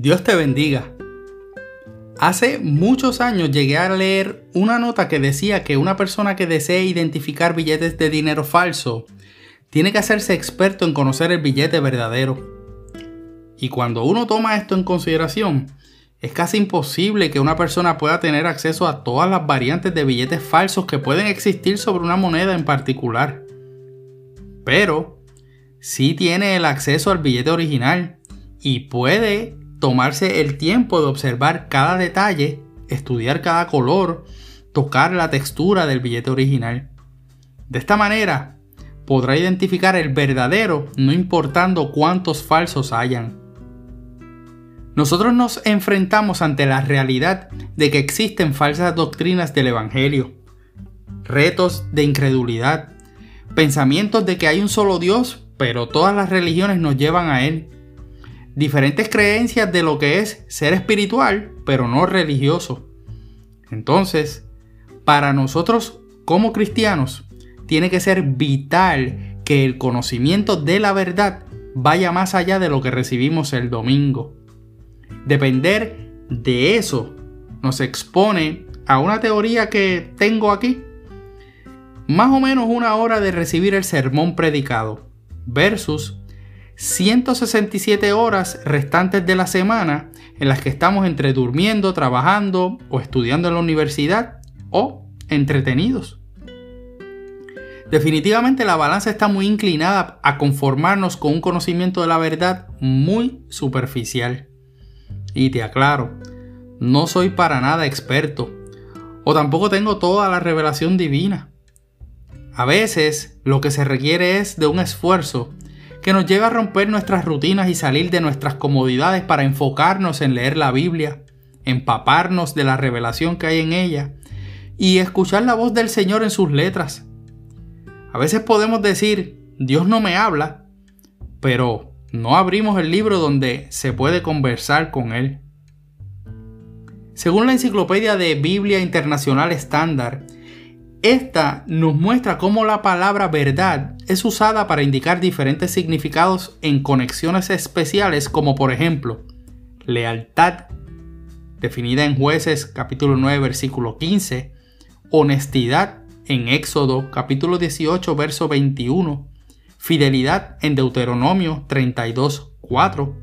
Dios te bendiga. Hace muchos años llegué a leer una nota que decía que una persona que desee identificar billetes de dinero falso tiene que hacerse experto en conocer el billete verdadero. Y cuando uno toma esto en consideración, es casi imposible que una persona pueda tener acceso a todas las variantes de billetes falsos que pueden existir sobre una moneda en particular. Pero sí tiene el acceso al billete original y puede tomarse el tiempo de observar cada detalle, estudiar cada color, tocar la textura del billete original. De esta manera, podrá identificar el verdadero no importando cuántos falsos hayan. Nosotros nos enfrentamos ante la realidad de que existen falsas doctrinas del Evangelio, retos de incredulidad, pensamientos de que hay un solo Dios, pero todas las religiones nos llevan a Él, diferentes creencias de lo que es ser espiritual, pero no religioso. Entonces, para nosotros como cristianos, tiene que ser vital que el conocimiento de la verdad vaya más allá de lo que recibimos el domingo. Depender de eso nos expone a una teoría que tengo aquí. Más o menos una hora de recibir el sermón predicado versus 167 horas restantes de la semana en las que estamos entre durmiendo, trabajando o estudiando en la universidad o entretenidos. Definitivamente la balanza está muy inclinada a conformarnos con un conocimiento de la verdad muy superficial. Y te aclaro, no soy para nada experto, o tampoco tengo toda la revelación divina. A veces lo que se requiere es de un esfuerzo que nos lleva a romper nuestras rutinas y salir de nuestras comodidades para enfocarnos en leer la Biblia, empaparnos de la revelación que hay en ella y escuchar la voz del Señor en sus letras. A veces podemos decir, Dios no me habla, pero no abrimos el libro donde se puede conversar con Él. Según la enciclopedia de Biblia Internacional Estándar, esta nos muestra cómo la palabra verdad es usada para indicar diferentes significados en conexiones especiales como por ejemplo lealtad, definida en jueces capítulo 9 versículo 15, honestidad en Éxodo capítulo 18 verso 21, fidelidad en Deuteronomio 32 4,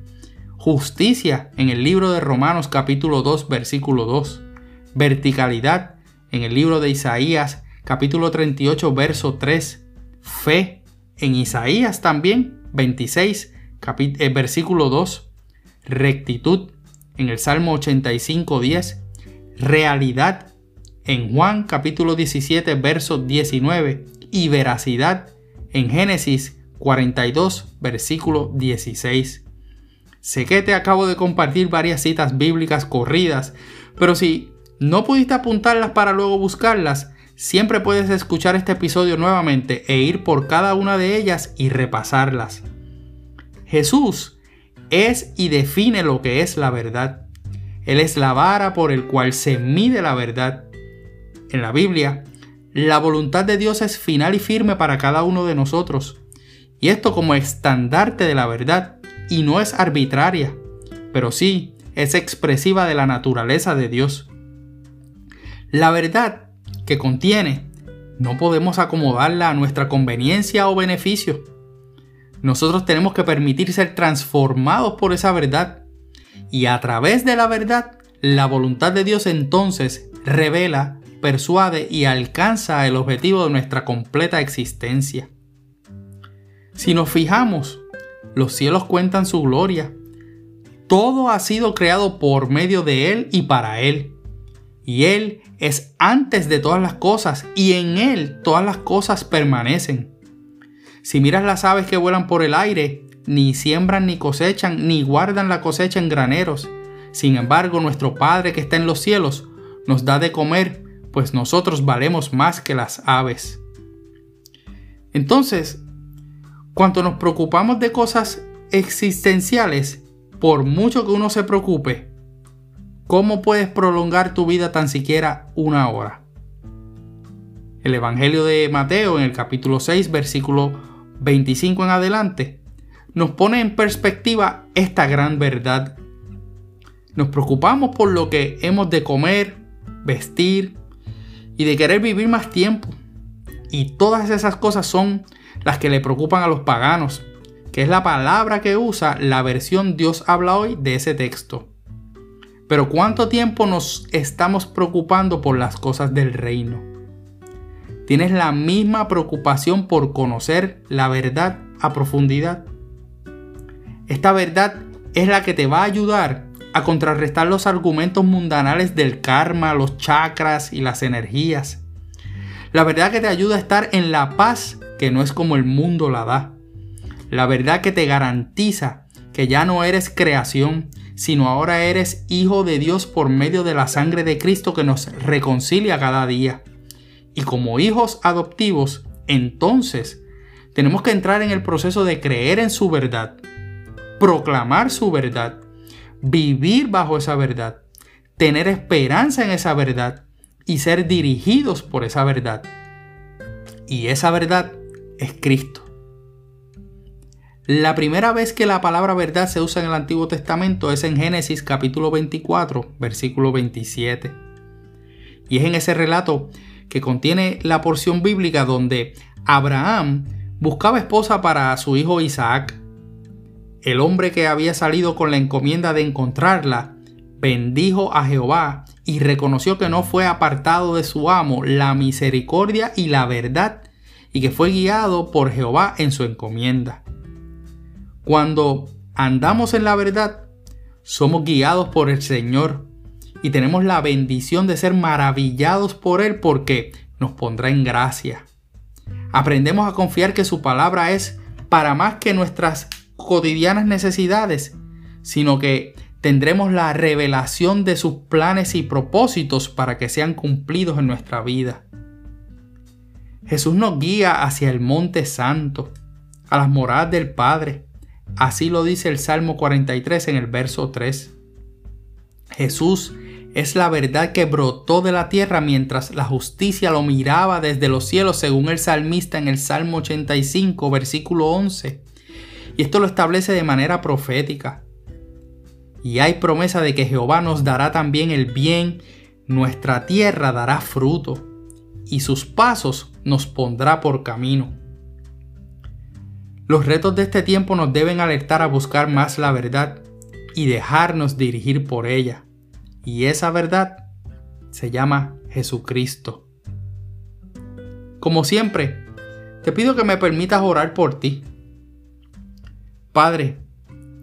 justicia en el libro de Romanos capítulo 2 versículo 2, verticalidad en el libro de Isaías capítulo 38, verso 3. Fe en Isaías también, 26, eh, versículo 2. Rectitud en el Salmo 85, 10. Realidad en Juan capítulo 17, verso 19. Y veracidad en Génesis 42, versículo 16. Sé que te acabo de compartir varias citas bíblicas corridas, pero si no pudiste apuntarlas para luego buscarlas, siempre puedes escuchar este episodio nuevamente e ir por cada una de ellas y repasarlas. Jesús es y define lo que es la verdad. Él es la vara por el cual se mide la verdad. En la Biblia, la voluntad de Dios es final y firme para cada uno de nosotros. Y esto como estandarte de la verdad, y no es arbitraria, pero sí es expresiva de la naturaleza de Dios. La verdad que contiene, no podemos acomodarla a nuestra conveniencia o beneficio. Nosotros tenemos que permitir ser transformados por esa verdad. Y a través de la verdad, la voluntad de Dios entonces revela, persuade y alcanza el objetivo de nuestra completa existencia. Si nos fijamos, los cielos cuentan su gloria. Todo ha sido creado por medio de Él y para Él y Él es antes de todas las cosas y en Él todas las cosas permanecen. Si miras las aves que vuelan por el aire, ni siembran ni cosechan, ni guardan la cosecha en graneros. Sin embargo, nuestro Padre que está en los cielos nos da de comer, pues nosotros valemos más que las aves. Entonces, cuando nos preocupamos de cosas existenciales, por mucho que uno se preocupe, ¿Cómo puedes prolongar tu vida tan siquiera una hora? El Evangelio de Mateo en el capítulo 6, versículo 25 en adelante, nos pone en perspectiva esta gran verdad. Nos preocupamos por lo que hemos de comer, vestir y de querer vivir más tiempo. Y todas esas cosas son las que le preocupan a los paganos, que es la palabra que usa la versión Dios habla hoy de ese texto. Pero ¿cuánto tiempo nos estamos preocupando por las cosas del reino? ¿Tienes la misma preocupación por conocer la verdad a profundidad? Esta verdad es la que te va a ayudar a contrarrestar los argumentos mundanales del karma, los chakras y las energías. La verdad que te ayuda a estar en la paz que no es como el mundo la da. La verdad que te garantiza que ya no eres creación, sino ahora eres hijo de Dios por medio de la sangre de Cristo que nos reconcilia cada día. Y como hijos adoptivos, entonces tenemos que entrar en el proceso de creer en su verdad, proclamar su verdad vivir bajo esa verdad, tener esperanza en esa verdad y ser dirigidos por esa verdad. Y esa verdad es Cristo. La primera vez que la palabra verdad se usa en el Antiguo Testamento es en Génesis capítulo 24, versículo 27. Y es en ese relato que contiene la porción bíblica donde Abraham buscaba esposa para su hijo Isaac el hombre que había salido con la encomienda de encontrarla, bendijo a Jehová y reconoció que no fue apartado de su amo la misericordia y la verdad, y que fue guiado por Jehová en su encomienda. Cuando andamos en la verdad, somos guiados por el Señor y tenemos la bendición de ser maravillados por Él porque nos pondrá en gracia. Aprendemos a confiar que su palabra es para más que nuestras cotidianas necesidades, sino que tendremos la revelación de sus planes y propósitos para que sean cumplidos en nuestra vida. Jesús nos guía hacia el monte santo, a las moradas del Padre. Así lo dice el Salmo 43 en el verso 3. Jesús es la verdad que brotó de la tierra mientras la justicia lo miraba desde los cielos, según el salmista en el Salmo 85, versículo 11. Y esto lo establece de manera profética. Y hay promesa de que Jehová nos dará también el bien, nuestra tierra dará fruto, y sus pasos nos pondrá por camino. Los retos de este tiempo nos deben alertar a buscar más la verdad y dejarnos dirigir por ella. Y esa verdad se llama Jesucristo. Como siempre, te pido que me permitas orar por ti Padre,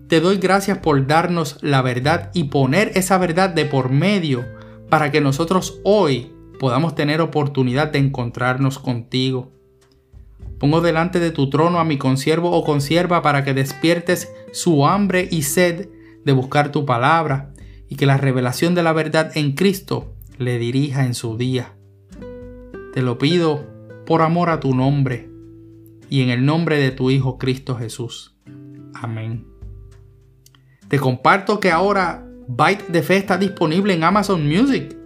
te doy gracias por darnos la verdad y poner esa verdad de por medio para que nosotros hoy podamos tener oportunidad de encontrarnos contigo. Pongo delante de tu trono a mi consiervo o consierva para que despiertes su hambre y sed de buscar tu palabra y que la revelación de la verdad en Cristo le dirija en su día. Te lo pido por amor a tu nombre y en el nombre de tu Hijo Cristo Jesús. Amén. Te comparto que ahora Byte de Fe está disponible en Amazon Music,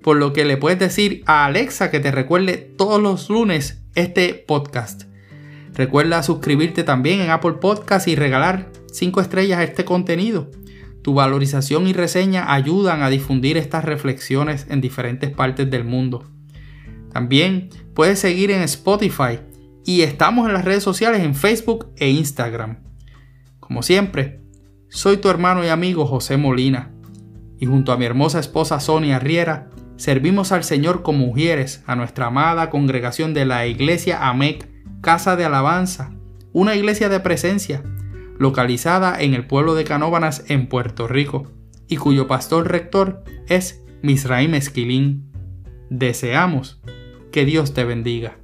por lo que le puedes decir a Alexa que te recuerde todos los lunes este podcast. Recuerda suscribirte también en Apple Podcast y regalar 5 estrellas a este contenido. Tu valorización y reseña ayudan a difundir estas reflexiones en diferentes partes del mundo. También puedes seguir en Spotify y estamos en las redes sociales en Facebook e Instagram. Como siempre, soy tu hermano y amigo José Molina, y junto a mi hermosa esposa Sonia Riera, servimos al Señor como mujeres a nuestra amada congregación de la Iglesia AMEC, Casa de Alabanza, una iglesia de presencia, localizada en el pueblo de Canóbanas en Puerto Rico, y cuyo pastor rector es Misraim Esquilín. Deseamos que Dios te bendiga.